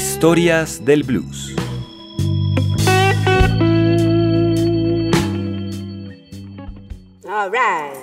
Historias del Blues. All right.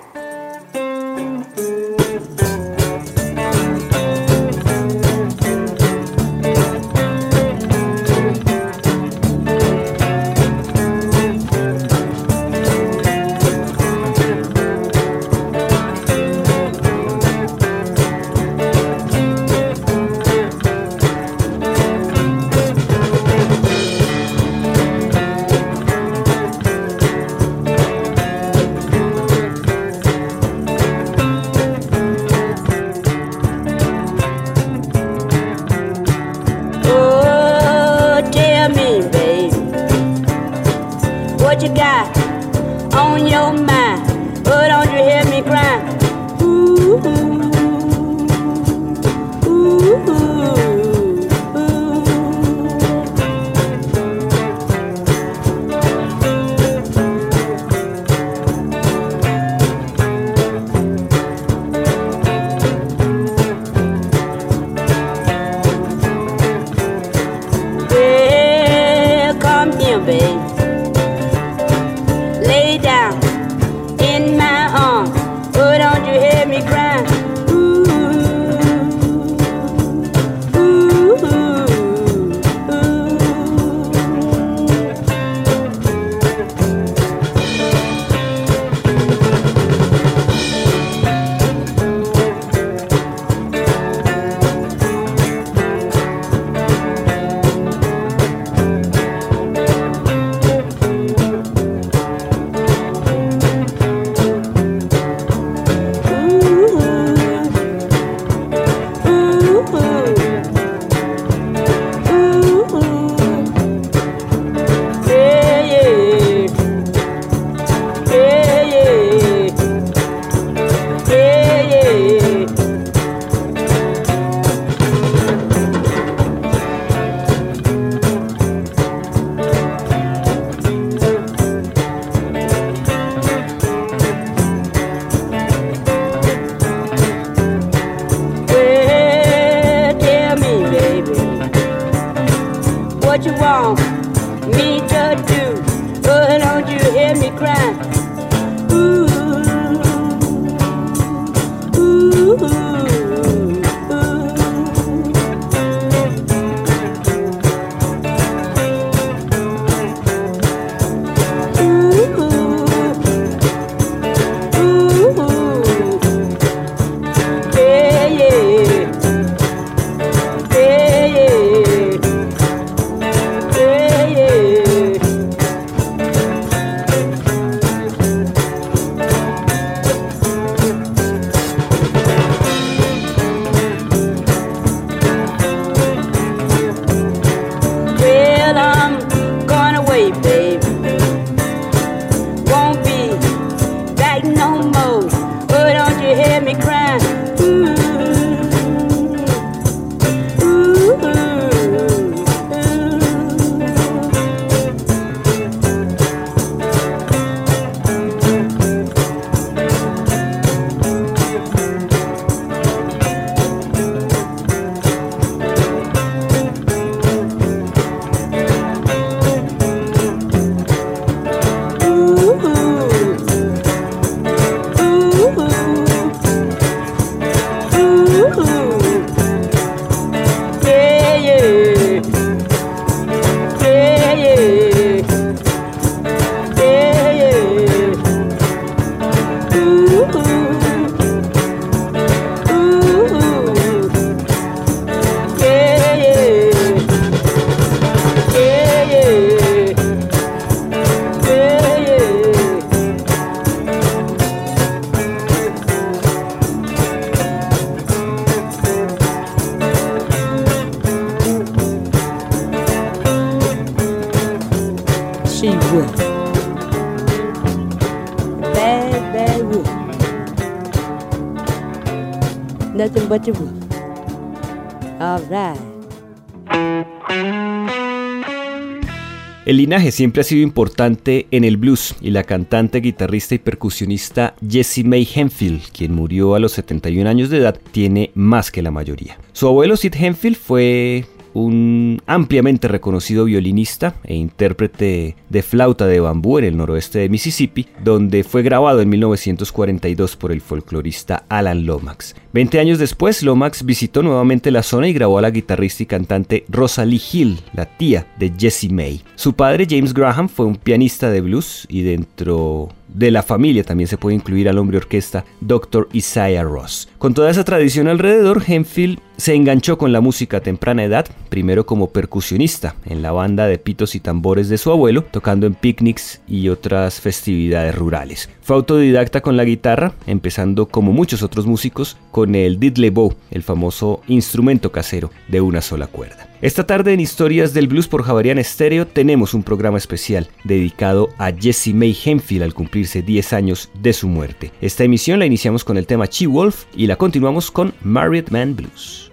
El linaje siempre ha sido importante en el blues y la cantante, guitarrista y percusionista Jessie May Henfield, quien murió a los 71 años de edad, tiene más que la mayoría. Su abuelo Sid Henfield fue un ampliamente reconocido violinista e intérprete de flauta de bambú en el noroeste de Mississippi, donde fue grabado en 1942 por el folclorista Alan Lomax. Veinte años después, Lomax visitó nuevamente la zona y grabó a la guitarrista y cantante Rosalie Hill, la tía de Jessie May. Su padre, James Graham, fue un pianista de blues y dentro de la familia también se puede incluir al hombre orquesta Dr. Isaiah Ross. Con toda esa tradición alrededor, Henfield se enganchó con la música a temprana edad, primero como percusionista en la banda de pitos y tambores de su abuelo, tocando en picnics y otras festividades rurales. Fue autodidacta con la guitarra, empezando como muchos otros músicos con el diddley bow, el famoso instrumento casero de una sola cuerda. Esta tarde en Historias del Blues por Javarian Stereo tenemos un programa especial dedicado a Jesse May Henfield al cumplirse 10 años de su muerte. Esta emisión la iniciamos con el tema Chi Wolf y la continuamos con Married Man Blues.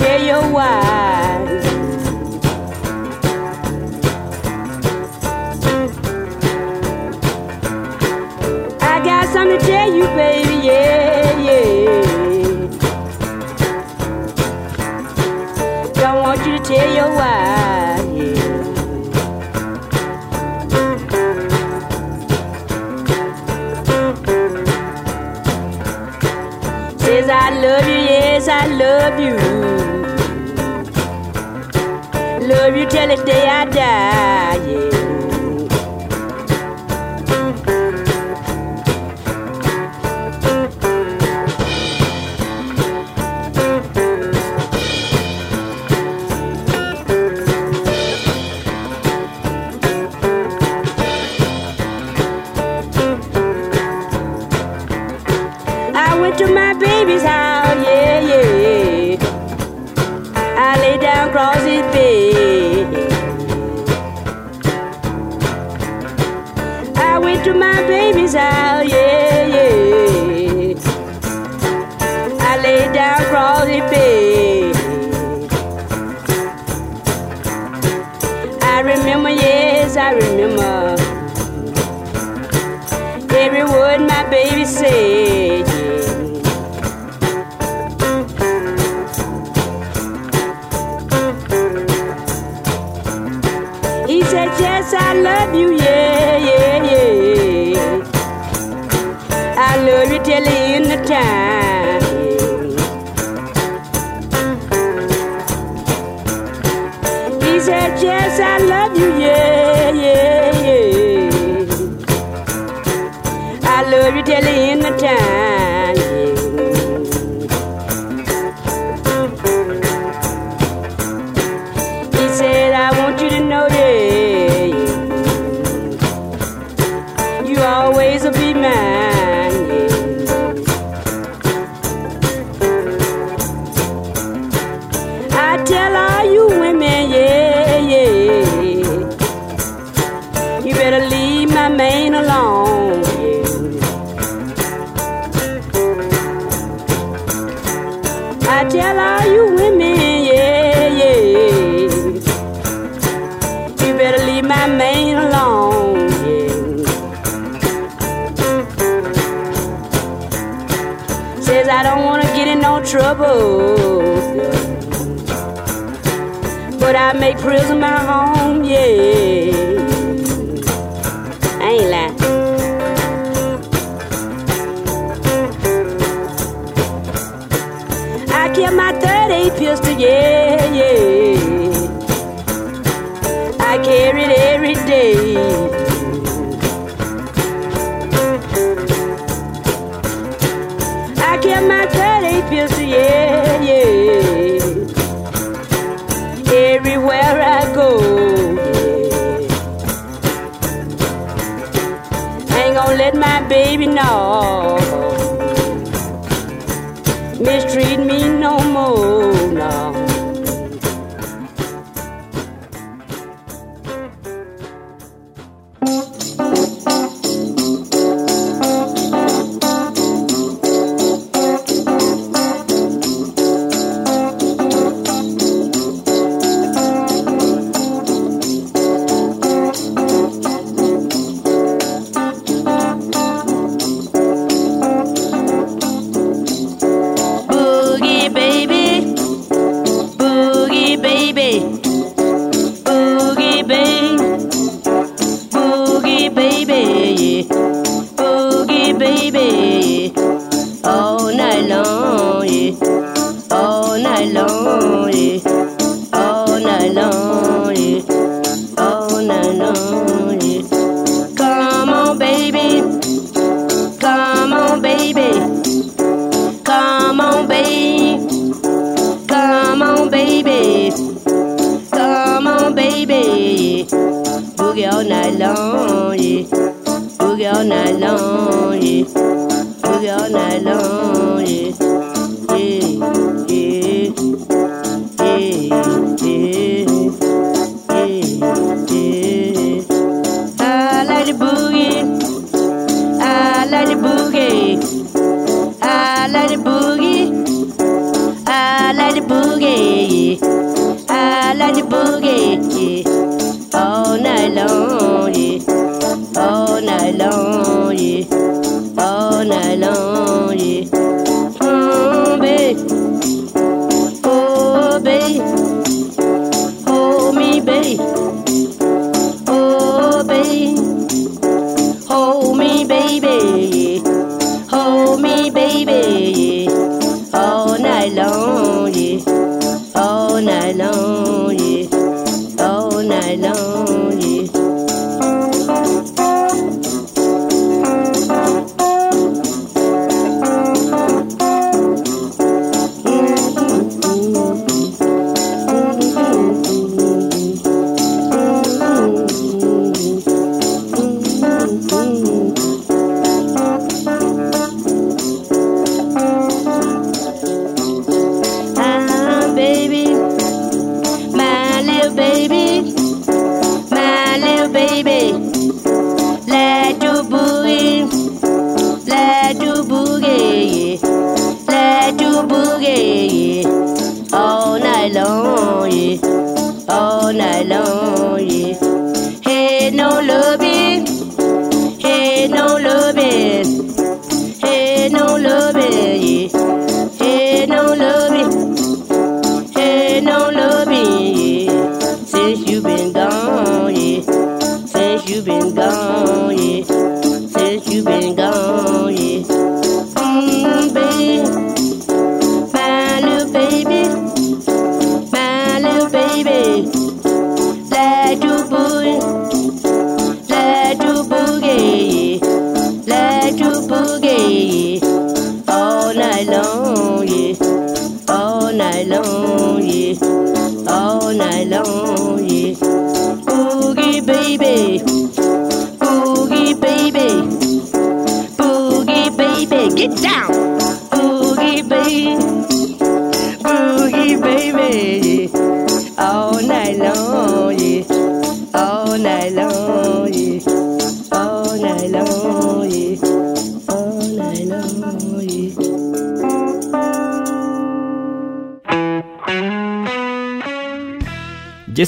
Don't want you to storytelling in the town.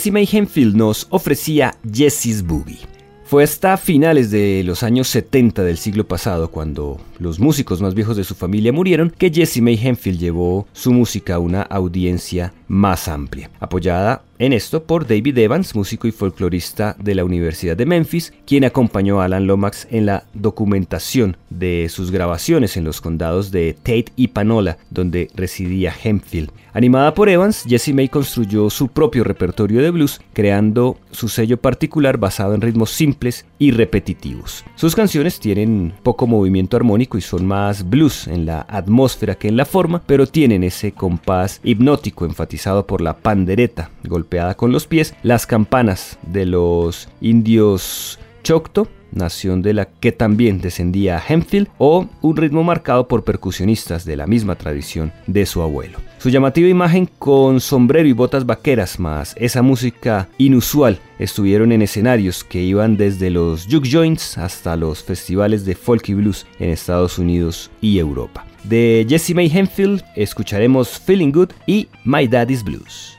Jessie May Henfield nos ofrecía Jessie's Boogie. Fue hasta finales de los años 70 del siglo pasado, cuando los músicos más viejos de su familia murieron, que Jessie May Henfield llevó su música a una audiencia más amplia, apoyada en esto por David Evans, músico y folclorista de la Universidad de Memphis, quien acompañó a Alan Lomax en la documentación de sus grabaciones en los condados de Tate y Panola, donde residía Hempfield. Animada por Evans, Jessie May construyó su propio repertorio de blues, creando su sello particular basado en ritmos simples y repetitivos. Sus canciones tienen poco movimiento armónico y son más blues en la atmósfera que en la forma, pero tienen ese compás hipnótico enfatizado por la pandereta, golpeada con los pies, las campanas de los indios Choctaw, nación de la que también descendía Hempfield, o un ritmo marcado por percusionistas de la misma tradición de su abuelo. Su llamativa imagen con sombrero y botas vaqueras más esa música inusual estuvieron en escenarios que iban desde los juke joints hasta los festivales de folk y blues en Estados Unidos y Europa. De Jessie May Hempfield escucharemos Feeling Good y My Daddy's Blues.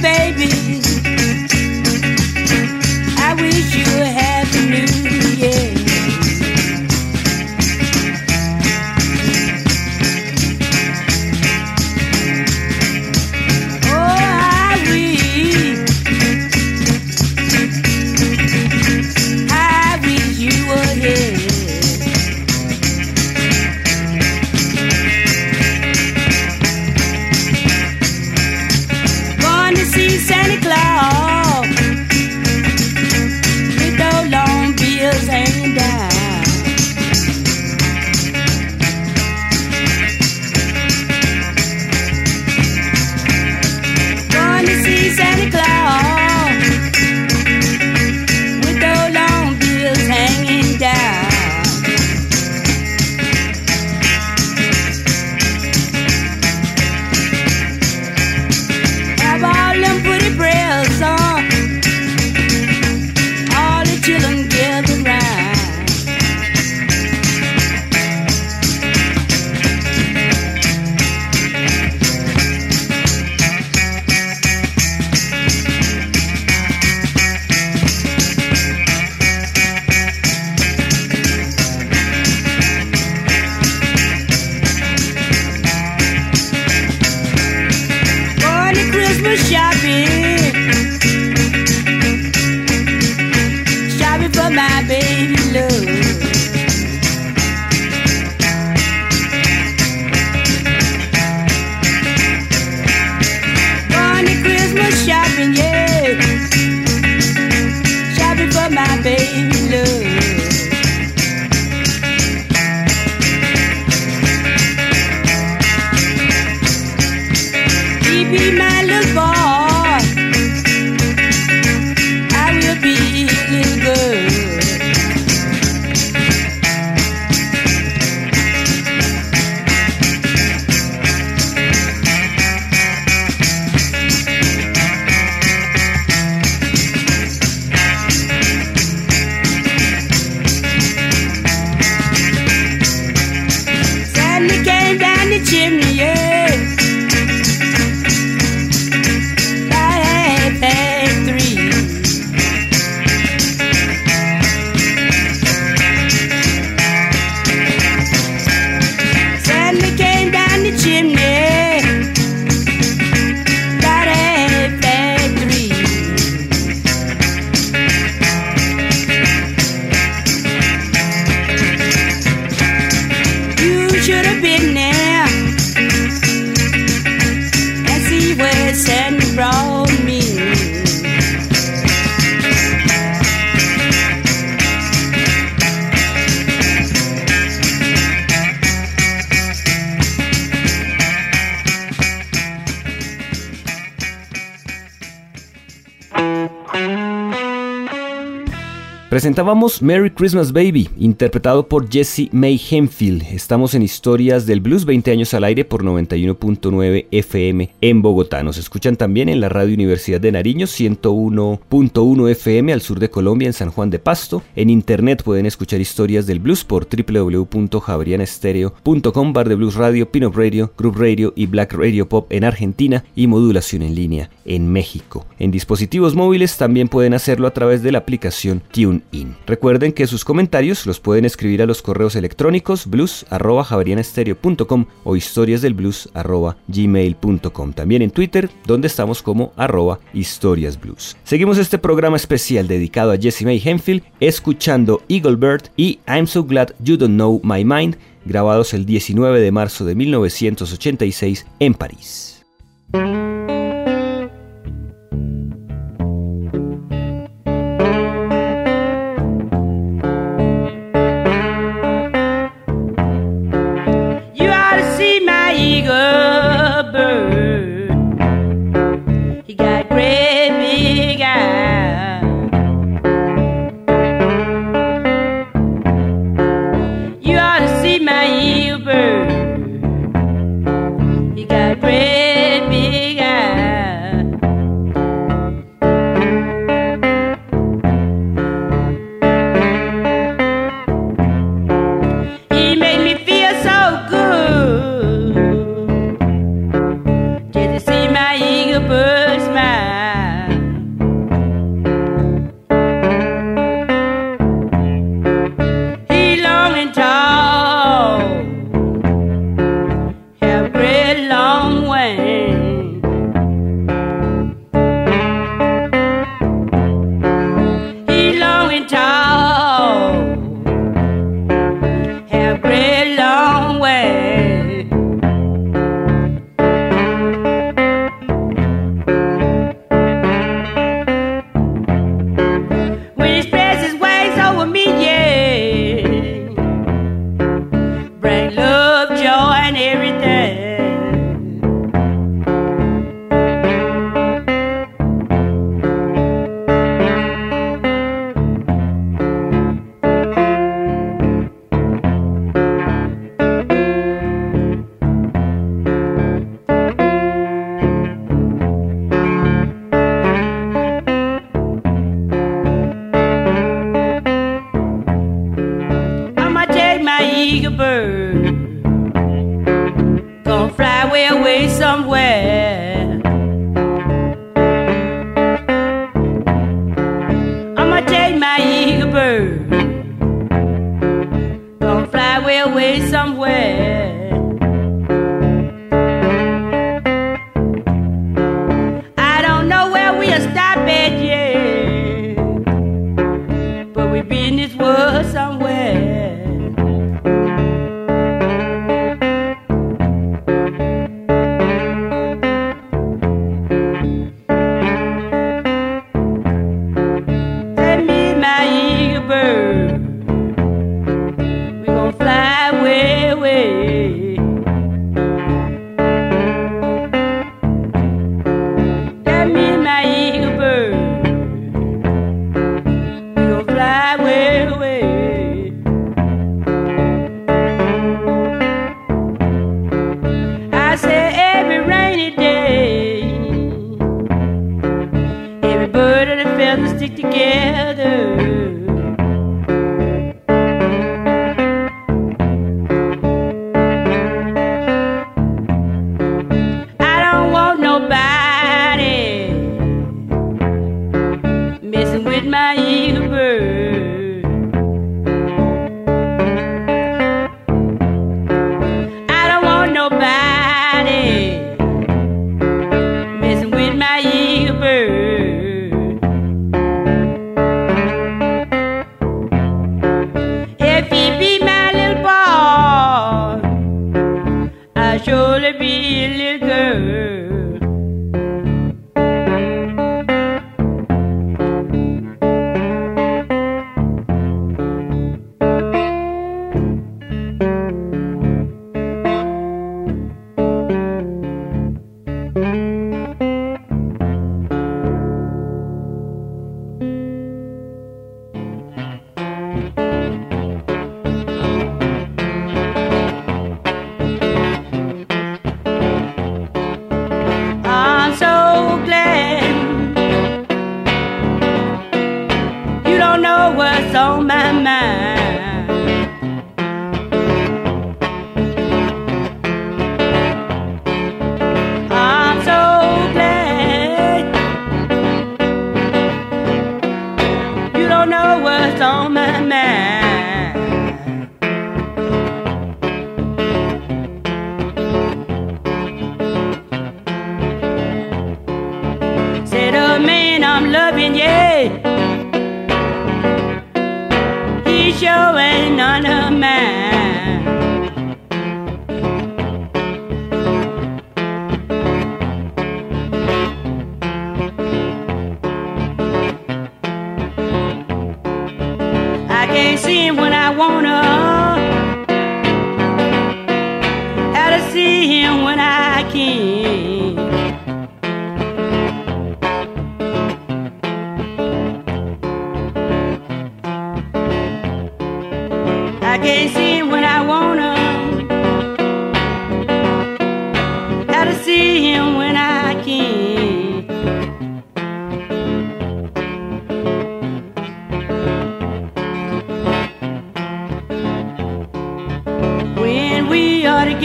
baby. my baby. Presentábamos Merry Christmas Baby, interpretado por Jesse May Hemphill. Estamos en Historias del Blues, 20 años al aire por 91.9 FM en Bogotá. Nos escuchan también en la Radio Universidad de Nariño, 101.1 FM al sur de Colombia, en San Juan de Pasto. En internet pueden escuchar Historias del Blues por www.javerianestereo.com, Bar de Blues Radio, Pin Radio, Group Radio y Black Radio Pop en Argentina y modulación en línea en México. En dispositivos móviles también pueden hacerlo a través de la aplicación Tune Recuerden que sus comentarios los pueden escribir a los correos electrónicos blues.javarianestereo.com o historiasdelblues.gmail.com. También en Twitter, donde estamos como arroba historiasblues. Seguimos este programa especial dedicado a Jesse May Henfield, escuchando Eagle Bird y I'm So Glad You Don't Know My Mind, grabados el 19 de marzo de 1986 en París.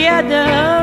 Together,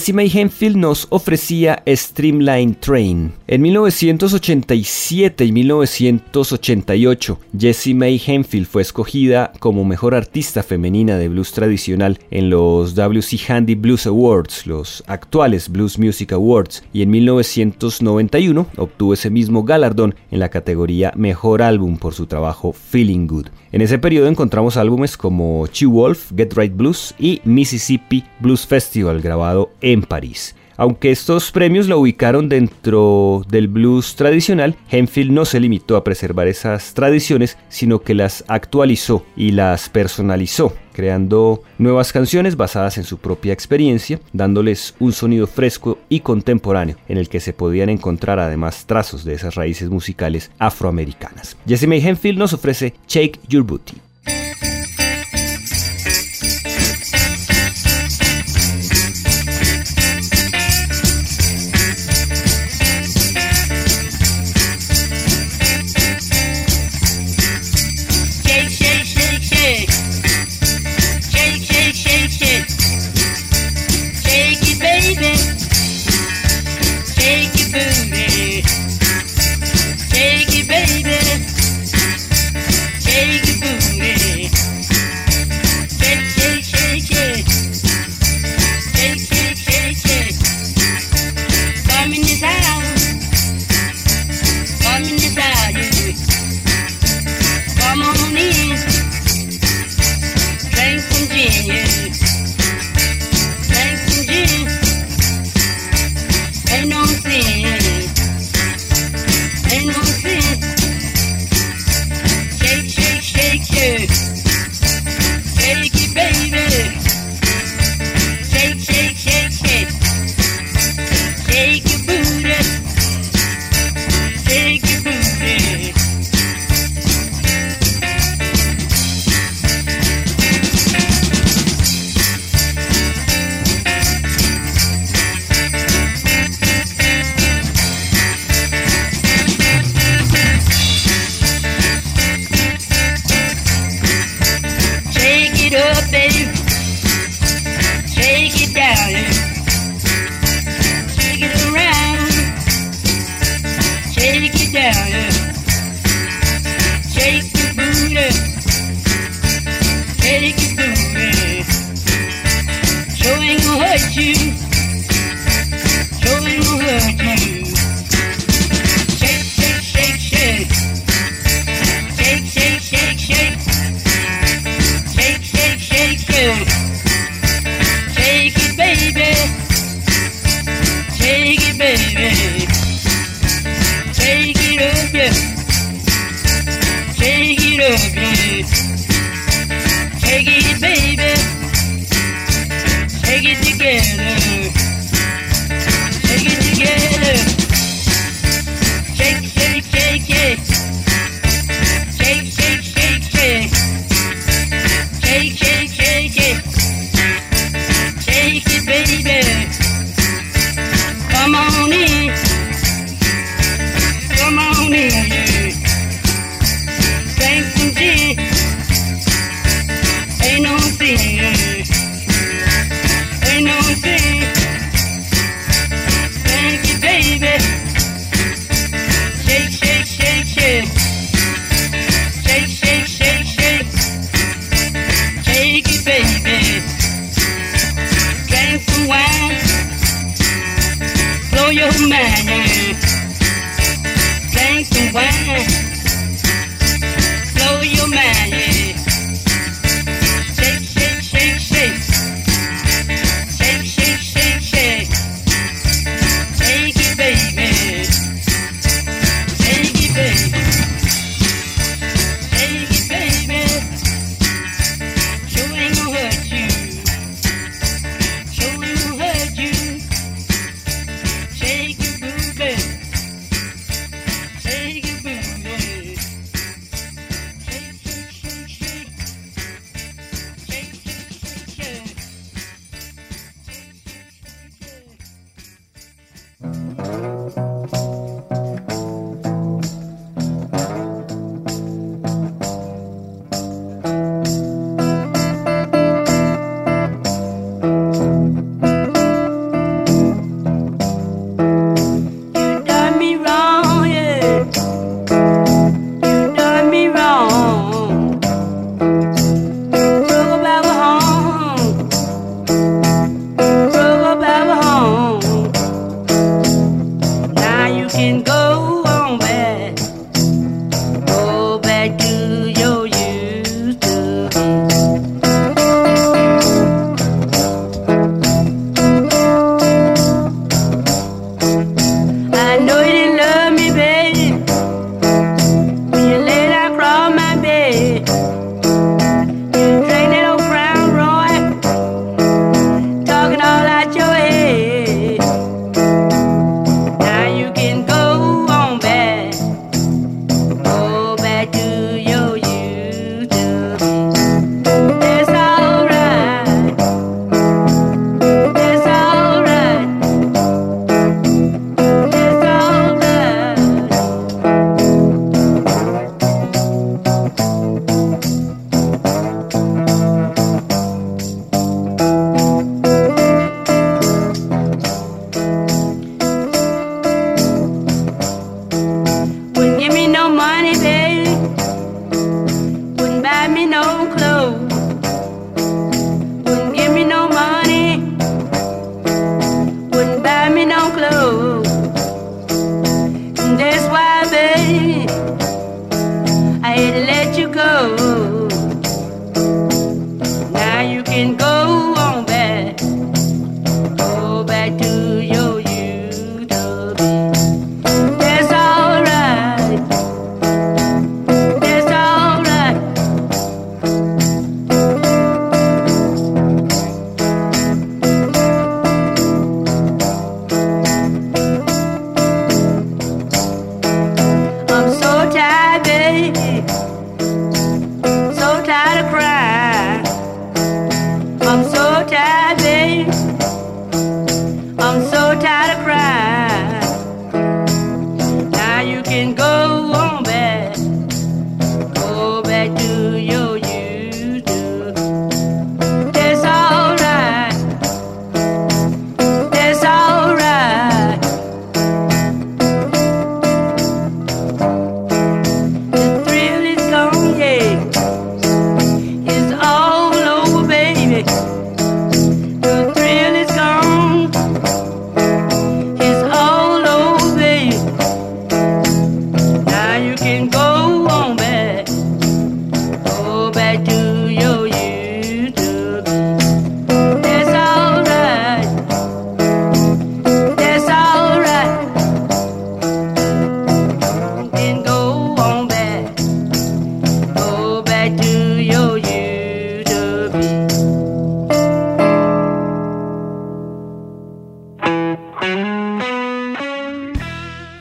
Jesse May Henfield nos ofrecía Streamline Train. En 1987 y 1988, Jessie May Henfield fue escogida como mejor artista femenina de blues tradicional en los WC Handy Blues Awards, los actuales Blues Music Awards, y en 1991 obtuvo ese mismo galardón en la categoría Mejor Álbum por su trabajo Feeling Good. En ese periodo encontramos álbumes como Chi Wolf, Get Right Blues y Mississippi Blues Festival grabado en París. Aunque estos premios la ubicaron dentro del blues tradicional, Henfield no se limitó a preservar esas tradiciones, sino que las actualizó y las personalizó, creando nuevas canciones basadas en su propia experiencia, dándoles un sonido fresco y contemporáneo, en el que se podían encontrar además trazos de esas raíces musicales afroamericanas. Jessie May Henfield nos ofrece Shake Your Booty.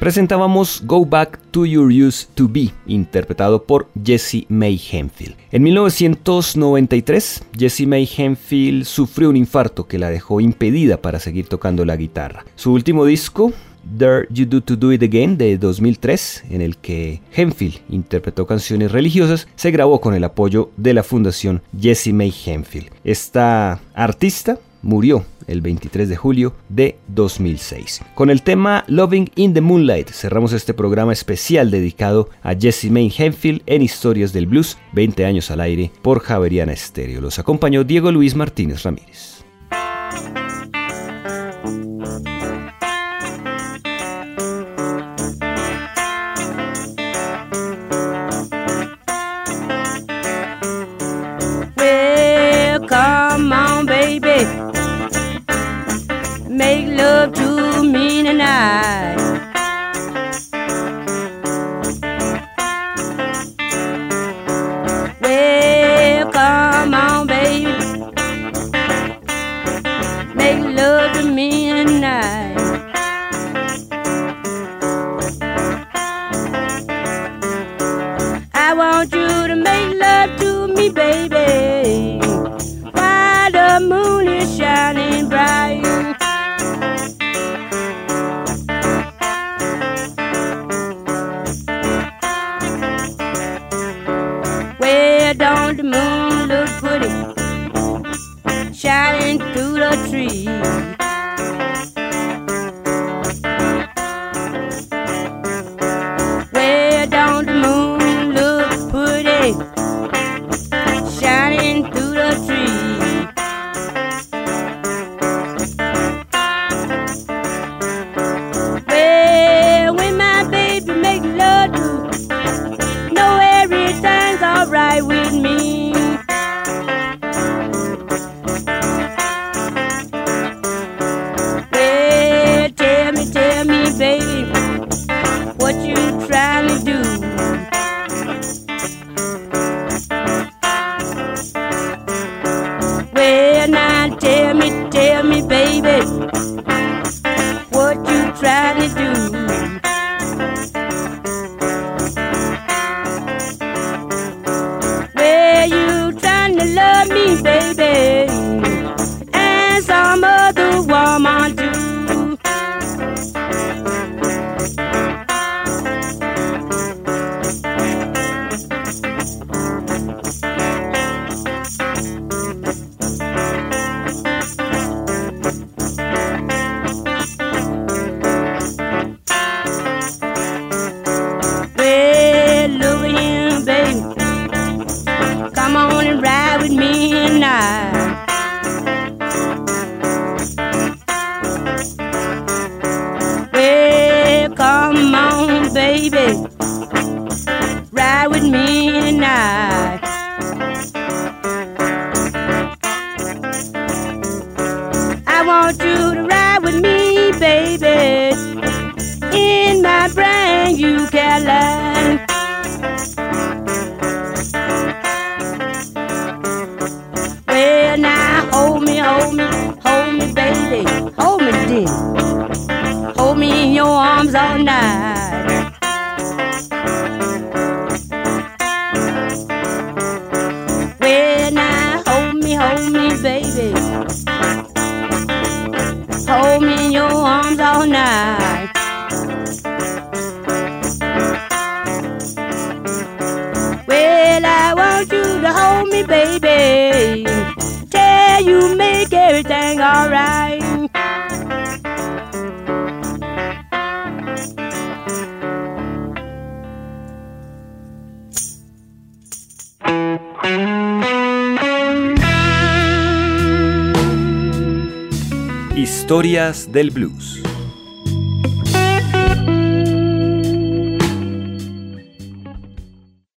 Presentábamos Go Back to Your Used to Be, interpretado por Jesse May Henfield. En 1993, Jesse May Henfield sufrió un infarto que la dejó impedida para seguir tocando la guitarra. Su último disco, Dare You Do to Do It Again de 2003, en el que Henfield interpretó canciones religiosas, se grabó con el apoyo de la fundación Jesse May Henfield. Esta artista murió el 23 de julio de 2006. Con el tema Loving in the Moonlight cerramos este programa especial dedicado a Jesse May Henfield en Historias del Blues, 20 años al aire por Javeriana Estéreo. Los acompañó Diego Luis Martínez Ramírez. make love to me tonight. Del Blues.